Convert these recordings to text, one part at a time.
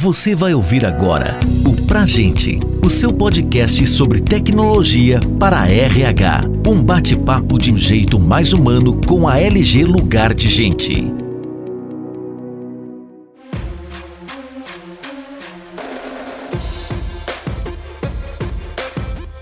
Você vai ouvir agora o Pra Gente, o seu podcast sobre tecnologia para a RH. Um bate-papo de um jeito mais humano com a LG Lugar de Gente.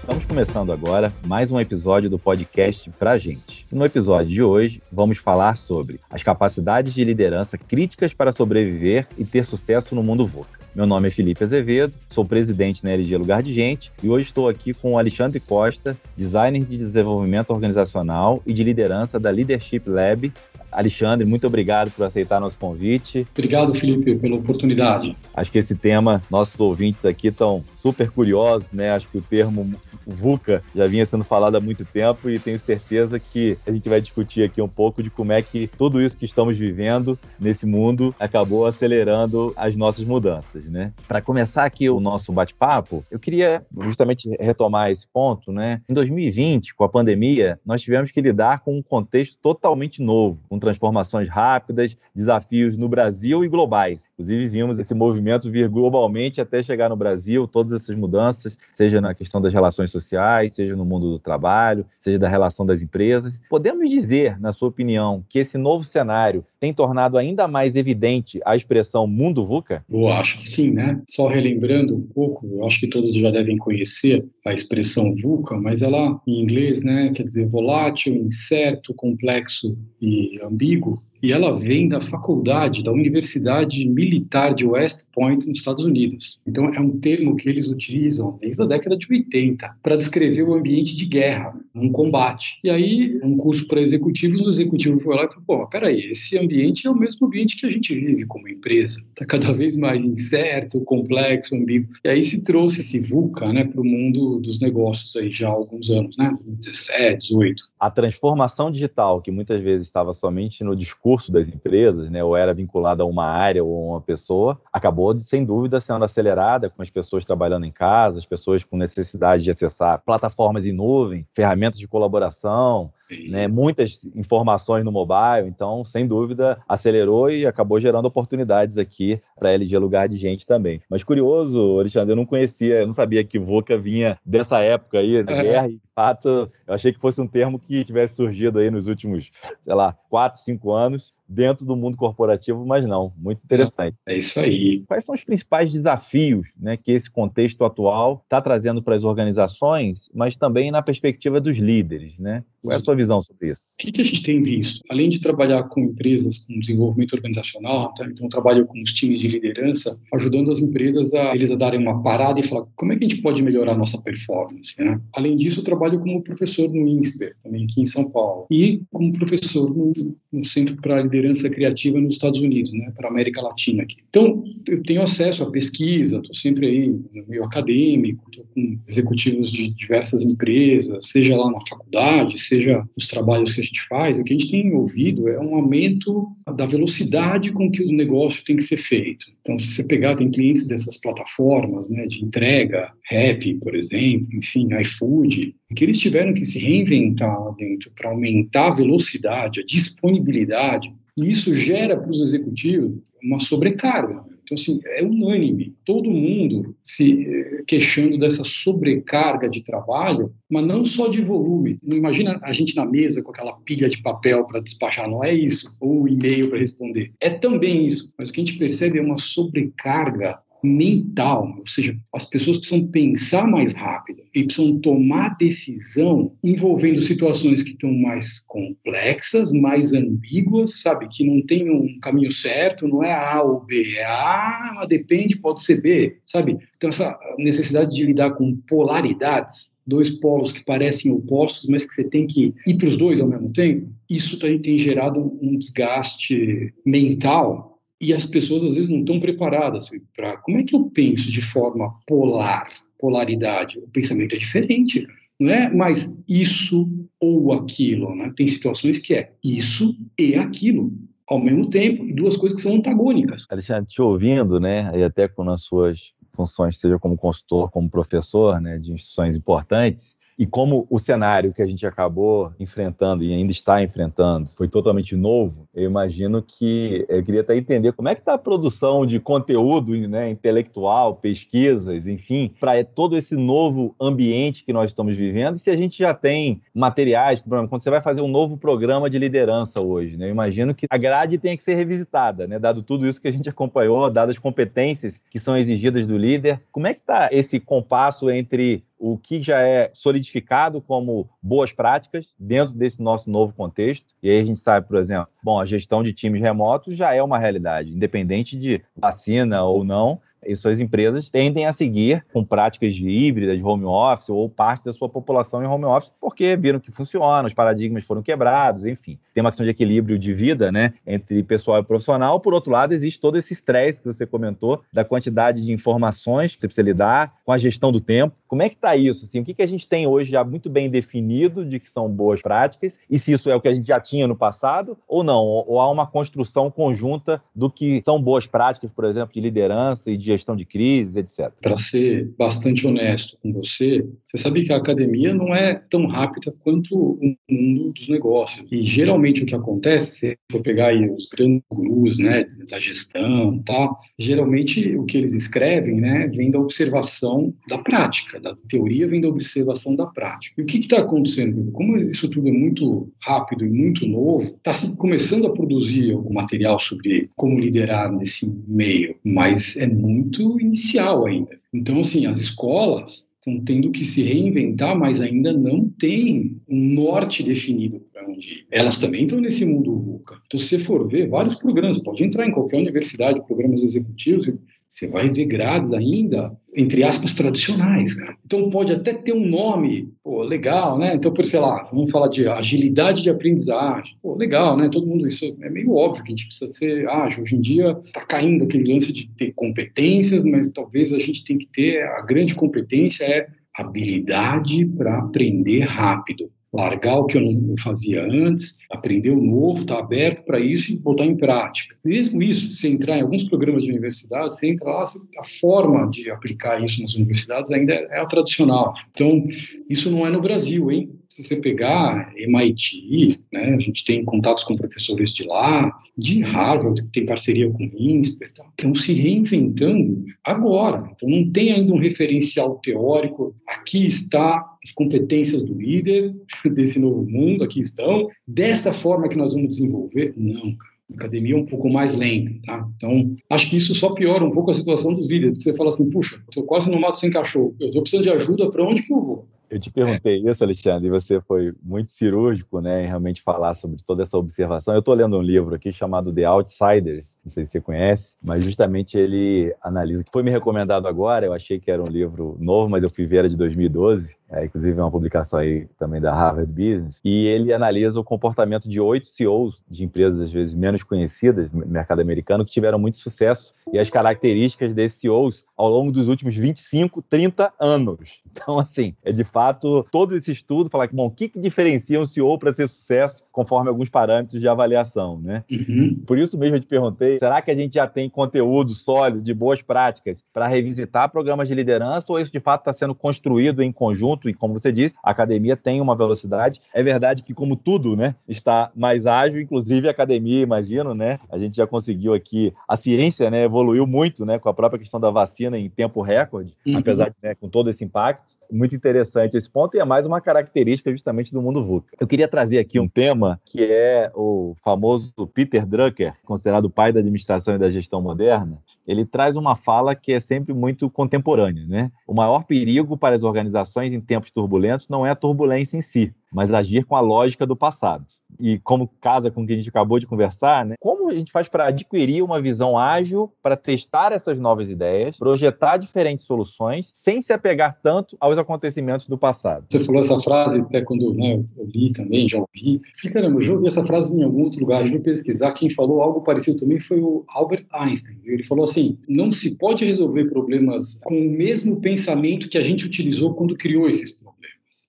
Estamos começando agora mais um episódio do podcast Pra Gente. No episódio de hoje, vamos falar sobre as capacidades de liderança críticas para sobreviver e ter sucesso no mundo VUCA. Meu nome é Felipe Azevedo, sou presidente na LG Lugar de Gente e hoje estou aqui com o Alexandre Costa, designer de desenvolvimento organizacional e de liderança da Leadership Lab. Alexandre, muito obrigado por aceitar nosso convite. Obrigado, Felipe, pela oportunidade. Acho que esse tema, nossos ouvintes aqui estão super curiosos, né? Acho que o termo VUCA já vinha sendo falado há muito tempo e tenho certeza que a gente vai discutir aqui um pouco de como é que tudo isso que estamos vivendo nesse mundo acabou acelerando as nossas mudanças, né? Para começar aqui o nosso bate-papo, eu queria justamente retomar esse ponto, né? Em 2020, com a pandemia, nós tivemos que lidar com um contexto totalmente novo, com transformações rápidas, desafios no Brasil e globais. Inclusive, vimos esse movimento vir globalmente até chegar no Brasil, todas essas mudanças, seja na questão das relações sociais, seja no mundo do trabalho, seja da relação das empresas. Podemos dizer, na sua opinião, que esse novo cenário tem tornado ainda mais evidente a expressão mundo VUCA? Eu acho que sim, né? Só relembrando um pouco, eu acho que todos já devem conhecer a expressão VUCA, mas ela, em inglês, né, quer dizer volátil, incerto, complexo e ambíguo. E ela vem da faculdade da Universidade Militar de West Point, nos Estados Unidos. Então, é um termo que eles utilizam desde a década de 80 para descrever o ambiente de guerra, um combate. E aí, um curso para executivos, o executivo foi lá e falou: pô, peraí, esse ambiente é o mesmo ambiente que a gente vive como empresa. Está cada vez mais incerto, complexo, ambíguo. E aí se trouxe esse VUCA né, para o mundo dos negócios aí já há alguns anos, né? 2017, 18. A transformação digital, que muitas vezes estava somente no discurso das empresas, né, ou era vinculada a uma área ou a uma pessoa, acabou, sem dúvida, sendo acelerada com as pessoas trabalhando em casa, as pessoas com necessidade de acessar plataformas em nuvem, ferramentas de colaboração, né, muitas informações no mobile, então, sem dúvida, acelerou e acabou gerando oportunidades aqui para a LG Lugar de Gente também. Mas curioso, Alexandre, eu não conhecia, eu não sabia que VOCA vinha dessa época aí, de guerra, e de fato, eu achei que fosse um termo que tivesse surgido aí nos últimos, sei lá, quatro, cinco anos, dentro do mundo corporativo, mas não. Muito interessante. É isso aí. Quais são os principais desafios né, que esse contexto atual está trazendo para as organizações, mas também na perspectiva dos líderes? Né? Qual é a sua visão sobre isso? O que, que a gente tem visto? Além de trabalhar com empresas com desenvolvimento organizacional, tá? então trabalho com os times de liderança, ajudando as empresas a eles a darem uma parada e falar como é que a gente pode melhorar a nossa performance. Né? Além disso, eu trabalho como professor no INSPER, também aqui em São Paulo, e como professor no, no Centro para Liderança Criativa nos Estados Unidos, né, para a América Latina aqui. Então, eu tenho acesso à pesquisa, estou sempre aí no meio acadêmico, estou com executivos de diversas empresas, seja lá na faculdade, seja nos trabalhos que a gente faz. O que a gente tem ouvido é um aumento da velocidade com que o negócio tem que ser feito. Então, se você pegar, tem clientes dessas plataformas né, de entrega, Rap, por exemplo, enfim, iFood, que eles tiveram que se reinventar lá dentro para aumentar a velocidade, a disponibilidade, e isso gera para os executivos uma sobrecarga. Então, assim, é unânime, todo mundo se queixando dessa sobrecarga de trabalho, mas não só de volume. Não imagina a gente na mesa com aquela pilha de papel para despachar, não é isso, ou e-mail para responder. É também isso, mas o que a gente percebe é uma sobrecarga mental, ou seja, as pessoas precisam pensar mais rápido e precisam tomar decisão envolvendo situações que estão mais complexas, mais ambíguas, sabe, que não tem um caminho certo, não é A ou B, é A, mas depende, pode ser B, sabe? Então essa necessidade de lidar com polaridades, dois polos que parecem opostos, mas que você tem que ir para os dois ao mesmo tempo, isso tem, tem gerado um desgaste mental e as pessoas às vezes não estão preparadas para como é que eu penso de forma polar, polaridade. O pensamento é diferente, não é mais isso ou aquilo, né? Tem situações que é isso e aquilo ao mesmo tempo e duas coisas que são antagônicas. Alexandre, te ouvindo, né, e até com as suas funções, seja como consultor, como professor, né, de instituições importantes, E como o cenário que a gente acabou enfrentando e ainda está enfrentando foi totalmente novo, eu imagino que eu queria até entender como é que está a produção de conteúdo né, intelectual, pesquisas, enfim, para todo esse novo ambiente que nós estamos vivendo. E se a gente já tem materiais, quando você vai fazer um novo programa de liderança hoje, né, eu imagino que a grade tem que ser revisitada, né, dado tudo isso que a gente acompanhou, dadas as competências que são exigidas do líder. Como é que está esse compasso entre o que já é solidificado como boas práticas dentro desse nosso novo contexto. E aí a gente sabe, por exemplo, bom, a gestão de times remotos já é uma realidade, independente de vacina ou não, e suas empresas tendem a seguir com práticas de híbrida, de home office, ou parte da sua população em home office, porque viram que funciona, os paradigmas foram quebrados, enfim. Tem uma questão de equilíbrio de vida, né, entre pessoal e profissional. Por outro lado, existe todo esse estresse que você comentou, da quantidade de informações que você precisa lidar, com a gestão do tempo. Como é que está isso? Assim, o que, que a gente tem hoje já muito bem definido de que são boas práticas, e se isso é o que a gente já tinha no passado, ou não? Ou há uma construção conjunta do que são boas práticas, por exemplo, de liderança e de gestão de crises, etc. Para ser bastante honesto com você, você sabe que a academia não é tão rápida quanto o mundo dos negócios. E geralmente o que acontece, se for pegar aí os grandes gurus, né, da gestão, tá? Geralmente o que eles escrevem, né, vem da observação da prática, da teoria vem da observação da prática. E o que está acontecendo? Como isso tudo é muito rápido e muito novo, está se começando a produzir algum material sobre como liderar nesse meio, mas é muito muito inicial ainda. Então, assim, as escolas estão tendo que se reinventar, mas ainda não tem um norte definido para onde ir. Elas também estão nesse mundo VUCA. Então, se você for ver, vários programas, pode entrar em qualquer universidade, programas executivos, você vai ver grades ainda, entre aspas, tradicionais. Cara. Então pode até ter um nome, pô, legal, né? Então, por sei lá, vamos falar de agilidade de aprendizagem. Pô, legal, né? Todo mundo, isso é meio óbvio que a gente precisa ser ágil. Hoje em dia está caindo aquele lance de ter competências, mas talvez a gente tem que ter, a grande competência é habilidade para aprender rápido largar o que eu não fazia antes, aprender o novo, estar tá aberto para isso e botar em prática. Mesmo isso, se entrar em alguns programas de universidade, você entra lá, a forma de aplicar isso nas universidades ainda é a tradicional. Então, isso não é no Brasil, hein? Se você pegar MIT, né, a gente tem contatos com professores de lá, de Harvard, que tem parceria com o INSPER, tá? estão se reinventando agora. Então, não tem ainda um referencial teórico. Aqui está as competências do líder desse novo mundo, aqui estão. Desta forma que nós vamos desenvolver? Não, cara. Academia é um pouco mais lenta, tá? Então, acho que isso só piora um pouco a situação dos líderes. Você fala assim, puxa, estou quase no mato sem cachorro, eu estou precisando de ajuda, para onde que eu vou? Eu te perguntei isso, Alexandre, e você foi muito cirúrgico né, em realmente falar sobre toda essa observação. Eu estou lendo um livro aqui chamado The Outsiders, não sei se você conhece, mas justamente ele analisa, que foi me recomendado agora, eu achei que era um livro novo, mas eu fui ver, era de 2012, é, inclusive é uma publicação aí também da Harvard Business, e ele analisa o comportamento de oito CEOs de empresas, às vezes, menos conhecidas no mercado americano, que tiveram muito sucesso, e as características desses CEOs ao longo dos últimos 25, 30 anos. Então, assim, é de fato, todo esse estudo fala que, bom, o que, que diferencia um CEO para ser sucesso, conforme alguns parâmetros de avaliação, né? Uhum. Por isso mesmo eu te perguntei, será que a gente já tem conteúdo sólido, de boas práticas, para revisitar programas de liderança, ou isso de fato está sendo construído em conjunto e como você disse, a academia tem uma velocidade. É verdade que, como tudo, né, está mais ágil, inclusive a academia, imagino, né? A gente já conseguiu aqui, a ciência, né, evoluiu muito, né, com a própria questão da vacina em tempo recorde, uhum. apesar de, né, com todo esse impacto. Muito interessante esse ponto e é mais uma característica justamente do mundo VUCA. Eu queria trazer aqui um tema que é o famoso Peter Drucker, considerado o pai da administração e da gestão moderna. Ele traz uma fala que é sempre muito contemporânea, né? O maior perigo para as organizações em tempos turbulentos não é a turbulência em si, mas agir com a lógica do passado e como casa com o que a gente acabou de conversar, né? Como a gente faz para adquirir uma visão ágil, para testar essas novas ideias, projetar diferentes soluções, sem se apegar tanto aos acontecimentos do passado? Você falou essa frase até quando né, eu li também, já ouvi. Falei, caramba, eu já ouvi essa frase em algum outro lugar, eu vou pesquisar. Quem falou algo parecido também foi o Albert Einstein. Ele falou assim: não se pode resolver problemas com o mesmo pensamento que a gente utilizou quando criou esses problemas.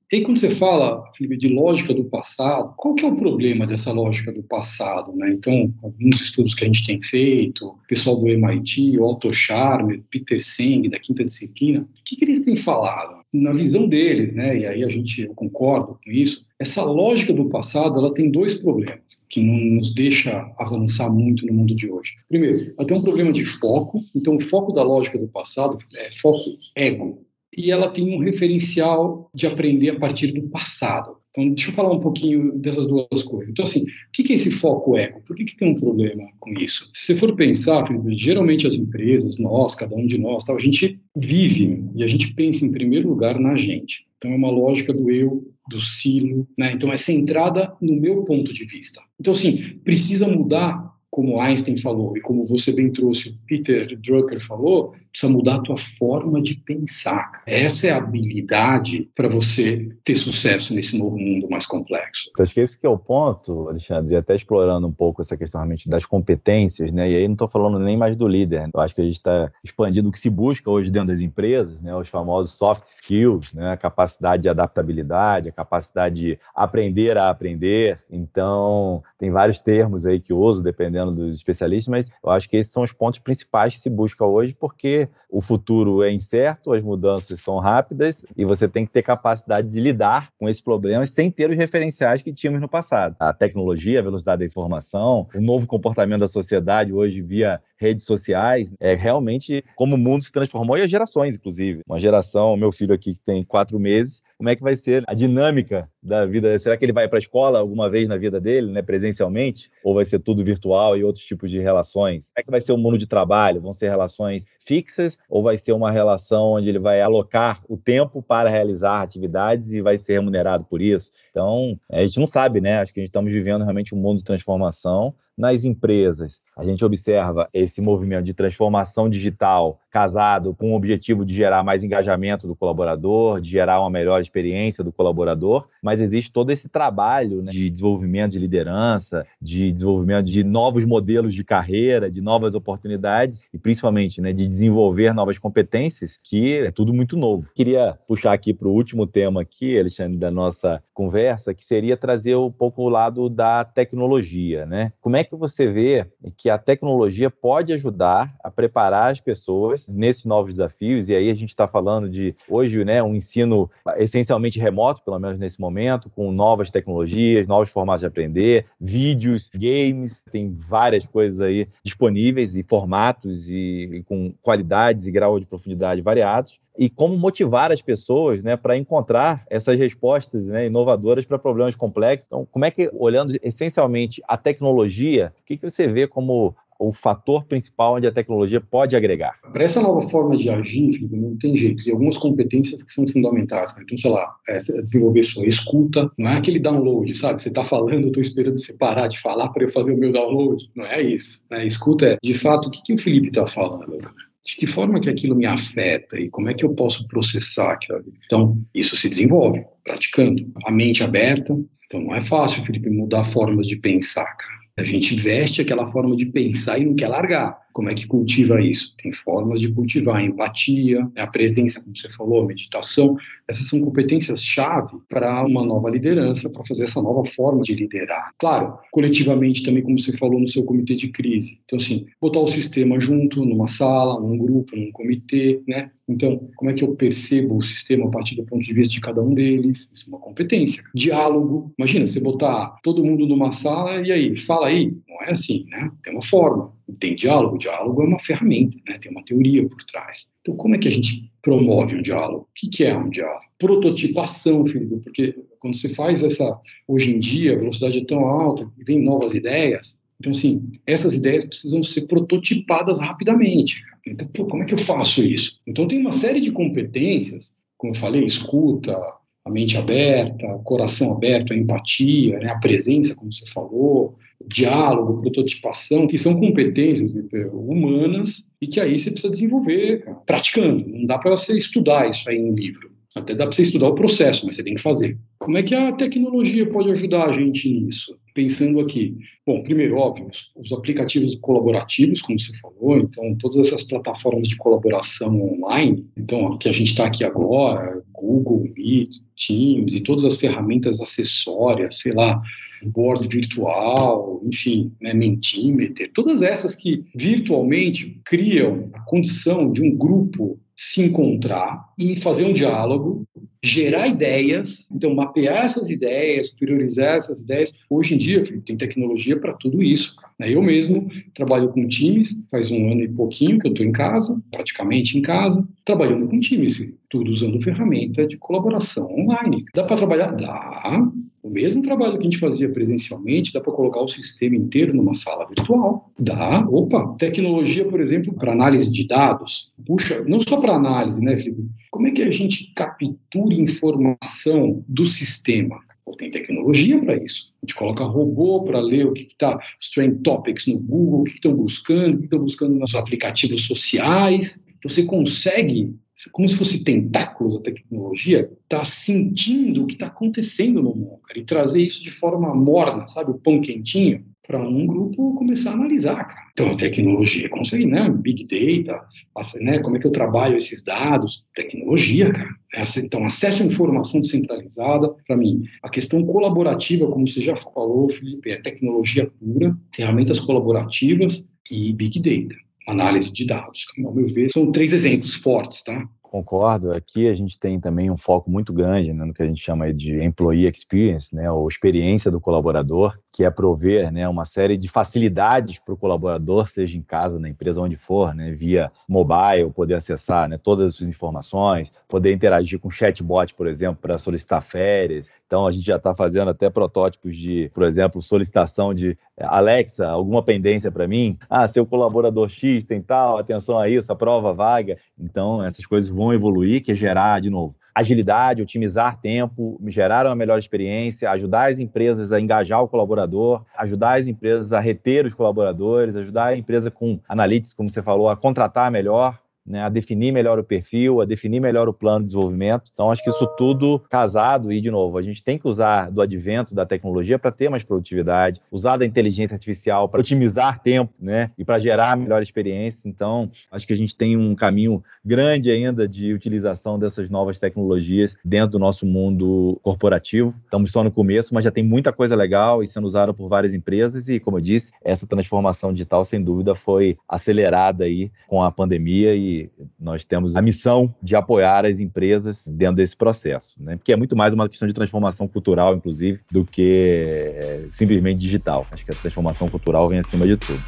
E aí, quando você fala, Felipe, de lógica do passado, qual que é o problema dessa lógica do passado? Né? Então, alguns estudos que a gente tem feito, o pessoal do MIT, Otto Scharmer, Peter Seng, da quinta disciplina, o que, que eles têm falado? Na visão deles, né, e aí a gente eu concordo com isso, essa lógica do passado ela tem dois problemas que não nos deixa avançar muito no mundo de hoje. Primeiro, ela tem um problema de foco, então o foco da lógica do passado é foco ego e ela tem um referencial de aprender a partir do passado. Então, deixa eu falar um pouquinho dessas duas coisas. Então, assim, o que é esse foco ego? Por que, que tem um problema com isso? Se você for pensar, geralmente as empresas, nós, cada um de nós, tal, a gente vive e a gente pensa em primeiro lugar na gente. Então, é uma lógica do eu, do silo, né? Então, é centrada no meu ponto de vista. Então, assim, precisa mudar como Einstein falou e como você bem trouxe, o Peter Drucker falou, precisa mudar a tua forma de pensar. Essa é a habilidade para você ter sucesso nesse novo mundo mais complexo. Acho que esse que é o ponto, Alexandre, até explorando um pouco essa questão realmente das competências, né? E aí não estou falando nem mais do líder. Eu acho que a gente está expandindo o que se busca hoje dentro das empresas, né? Os famosos soft skills, né? A capacidade de adaptabilidade, a capacidade de aprender a aprender. Então, tem vários termos aí que uso, dependendo dos especialistas, mas eu acho que esses são os pontos principais que se busca hoje, porque o futuro é incerto, as mudanças são rápidas e você tem que ter capacidade de lidar com esses problemas sem ter os referenciais que tínhamos no passado. A tecnologia, a velocidade da informação, o novo comportamento da sociedade hoje via redes sociais, é realmente como o mundo se transformou e as gerações, inclusive. Uma geração, meu filho aqui que tem quatro meses, como é que vai ser a dinâmica da vida? Será que ele vai para a escola alguma vez na vida dele, né, presencialmente? Ou vai ser tudo virtual e outros tipos de relações? Como é que vai ser o mundo de trabalho? Vão ser relações fixas ou vai ser uma relação onde ele vai alocar o tempo para realizar atividades e vai ser remunerado por isso? Então, a gente não sabe, né? Acho que a gente estamos vivendo realmente um mundo de transformação nas empresas, a gente observa esse movimento de transformação digital casado com o objetivo de gerar mais engajamento do colaborador, de gerar uma melhor experiência do colaborador, mas existe todo esse trabalho né, de desenvolvimento de liderança, de desenvolvimento de novos modelos de carreira, de novas oportunidades e principalmente né, de desenvolver novas competências, que é tudo muito novo. Queria puxar aqui para o último tema aqui, Alexandre, da nossa conversa, que seria trazer um pouco o lado da tecnologia, né? Como é que você vê que a tecnologia pode ajudar a preparar as pessoas nesses novos desafios? E aí a gente está falando de hoje, né, um ensino essencialmente remoto, pelo menos nesse momento, com novas tecnologias, novos formatos de aprender, vídeos, games, tem várias coisas aí disponíveis e formatos e, e com qualidades e grau de profundidade variados e como motivar as pessoas né, para encontrar essas respostas né, inovadoras para problemas complexos. Então, como é que, olhando essencialmente a tecnologia, o que, que você vê como o fator principal onde a tecnologia pode agregar? Para essa nova forma de agir, Felipe, não tem jeito. Tem algumas competências que são fundamentais. Né? Então, sei lá, é desenvolver sua escuta, não é aquele download, sabe? Você está falando, eu estou esperando você parar de falar para eu fazer o meu download. Não é isso. Né? Escuta é, de fato, o que, que o Felipe está falando de que forma que aquilo me afeta e como é que eu posso processar aquilo. Então, isso se desenvolve praticando. A mente aberta, então não é fácil, Felipe, mudar formas de pensar, cara. A gente veste aquela forma de pensar e não quer largar. Como é que cultiva isso? Tem formas de cultivar a empatia, né, a presença, como você falou, meditação. Essas são competências-chave para uma nova liderança, para fazer essa nova forma de liderar. Claro, coletivamente também, como você falou no seu comitê de crise. Então, assim, botar o sistema junto, numa sala, num grupo, num comitê, né? Então, como é que eu percebo o sistema a partir do ponto de vista de cada um deles? Isso é uma competência. Diálogo. Imagina, você botar todo mundo numa sala e aí, fala aí. Não é assim, né? Tem uma forma tem diálogo, o diálogo é uma ferramenta, né? tem uma teoria por trás. Então, como é que a gente promove um diálogo? O que é um diálogo? Prototipação, Felipe, porque quando você faz essa, hoje em dia, a velocidade é tão alta, vem novas ideias, então, assim, essas ideias precisam ser prototipadas rapidamente. Então, pô, como é que eu faço isso? Então, tem uma série de competências, como eu falei, escuta, a mente aberta, o coração aberto, a empatia, né, a presença, como você falou, diálogo, prototipação, que são competências humanas e que aí você precisa desenvolver, cara, praticando. Não dá para você estudar isso aí em livro. Até dá para você estudar o processo, mas você tem que fazer. Como é que a tecnologia pode ajudar a gente nisso? Pensando aqui. Bom, primeiro, óbvio, os aplicativos colaborativos, como você falou, então todas essas plataformas de colaboração online, então que a gente está aqui agora, Google Meet, Teams e todas as ferramentas acessórias, sei lá, board virtual, enfim, né, Mentimeter, todas essas que virtualmente criam a condição de um grupo se encontrar e fazer um diálogo, gerar ideias, então mapear essas ideias, priorizar essas ideias. Hoje em dia, filho, tem tecnologia para tudo isso. Né? Eu mesmo trabalho com times, faz um ano e pouquinho que eu estou em casa, praticamente em casa, trabalhando com times, filho, tudo usando ferramenta de colaboração online. Dá para trabalhar? Dá. O mesmo trabalho que a gente fazia presencialmente, dá para colocar o sistema inteiro numa sala virtual. Dá. Opa, tecnologia, por exemplo, para análise de dados. Puxa, não só para análise, né, Felipe? Como é que a gente captura informação do sistema? tem tecnologia para isso. A gente coloca robô para ler o que está, os trend topics no Google, o que estão buscando, o que estão buscando nos aplicativos sociais. Então você consegue como se fosse tentáculos a tecnologia, está sentindo o que está acontecendo no mundo, cara, e trazer isso de forma morna, sabe, o pão quentinho, para um grupo começar a analisar, cara. Então, a tecnologia consegue, né? Big Data, né? como é que eu trabalho esses dados? Tecnologia, cara. Então, acesso à informação descentralizada, para mim, a questão colaborativa, como você já falou, Felipe, é tecnologia pura, ferramentas colaborativas e Big Data análise de dados. Ao meu ver, são três exemplos fortes, tá? Concordo. Aqui a gente tem também um foco muito grande né, no que a gente chama de employee experience, né, ou experiência do colaborador, que é prover né, uma série de facilidades para o colaborador, seja em casa, na empresa, onde for, né, via mobile, poder acessar né, todas as informações, poder interagir com chatbot, por exemplo, para solicitar férias. Então, a gente já está fazendo até protótipos de, por exemplo, solicitação de Alexa, alguma pendência para mim? Ah, seu colaborador X tem tal, atenção a isso, a vaga. Então, essas coisas vão evoluir, que é gerar, de novo, agilidade, otimizar tempo, gerar uma melhor experiência, ajudar as empresas a engajar o colaborador, ajudar as empresas a reter os colaboradores, ajudar a empresa com analytics, como você falou, a contratar melhor, né, a definir melhor o perfil, a definir melhor o plano de desenvolvimento. Então, acho que isso tudo casado, e de novo, a gente tem que usar do advento da tecnologia para ter mais produtividade, usar da inteligência artificial para otimizar tempo né, e para gerar melhor experiência. Então, acho que a gente tem um caminho grande ainda de utilização dessas novas tecnologias dentro do nosso mundo corporativo. Estamos só no começo, mas já tem muita coisa legal e sendo usada por várias empresas. E, como eu disse, essa transformação digital, sem dúvida, foi acelerada aí com a pandemia e nós temos a missão de apoiar as empresas dentro desse processo, né? Porque é muito mais uma questão de transformação cultural, inclusive, do que é, simplesmente digital. Acho que a transformação cultural vem acima de tudo.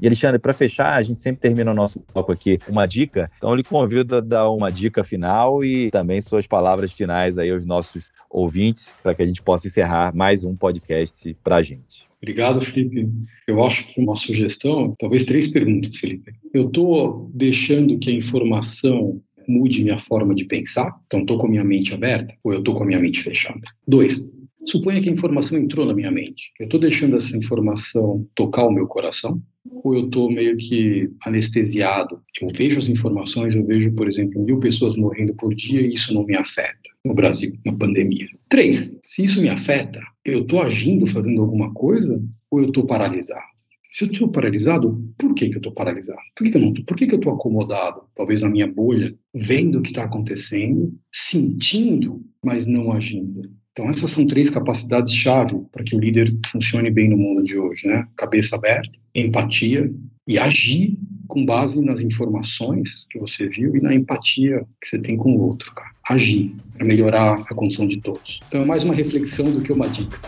E Alexandre, para fechar, a gente sempre termina o nosso bloco aqui uma dica. Então, eu lhe convido a dar uma dica final e também suas palavras finais aí aos nossos ouvintes, para que a gente possa encerrar mais um podcast para a gente. Obrigado, Felipe. Eu acho que uma sugestão, talvez três perguntas, Felipe. Eu estou deixando que a informação mude minha forma de pensar? Então, estou com a minha mente aberta ou eu estou com a minha mente fechada? Dois, suponha que a informação entrou na minha mente. Eu estou deixando essa informação tocar o meu coração? Ou eu estou meio que anestesiado? Eu vejo as informações, eu vejo, por exemplo, mil pessoas morrendo por dia e isso não me afeta no Brasil, na pandemia. Três, se isso me afeta, eu estou agindo, fazendo alguma coisa ou eu estou paralisado? Se eu estou paralisado, por que, que eu estou paralisado? Por que, que eu não Por que, que eu estou acomodado, talvez na minha bolha, vendo o que está acontecendo, sentindo, mas não agindo? Então, essas são três capacidades-chave para que o líder funcione bem no mundo de hoje, né? Cabeça aberta, empatia e agir com base nas informações que você viu e na empatia que você tem com o outro, cara. Agir para melhorar a condição de todos. Então, é mais uma reflexão do que uma dica.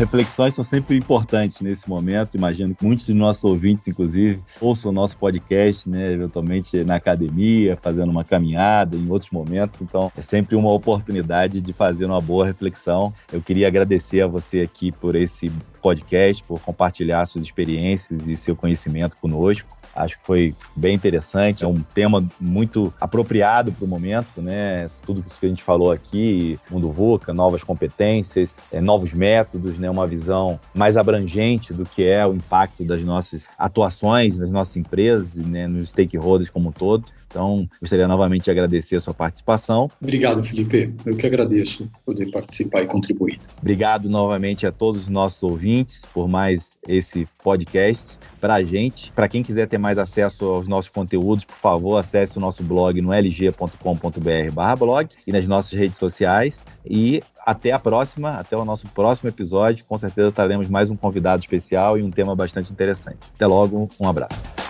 Reflexões são sempre importantes nesse momento. Imagino que muitos de nossos ouvintes, inclusive, ouçam o nosso podcast, né, eventualmente na academia, fazendo uma caminhada, em outros momentos. Então, é sempre uma oportunidade de fazer uma boa reflexão. Eu queria agradecer a você aqui por esse podcast, por compartilhar suas experiências e seu conhecimento conosco. Acho que foi bem interessante, é um tema muito apropriado para o momento, né? Tudo isso que a gente falou aqui, mundo VUCA, novas competências, é, novos métodos, né? Uma visão mais abrangente do que é o impacto das nossas atuações nas nossas empresas, né? Nos stakeholders como um todo. Então, gostaria novamente de agradecer a sua participação. Obrigado, Felipe. Eu que agradeço poder participar e contribuir. Obrigado novamente a todos os nossos ouvintes por mais esse podcast. Para a gente, para quem quiser ter mais acesso aos nossos conteúdos, por favor, acesse o nosso blog no lg.com.br/blog e nas nossas redes sociais. E até a próxima, até o nosso próximo episódio. Com certeza traremos mais um convidado especial e um tema bastante interessante. Até logo, um abraço.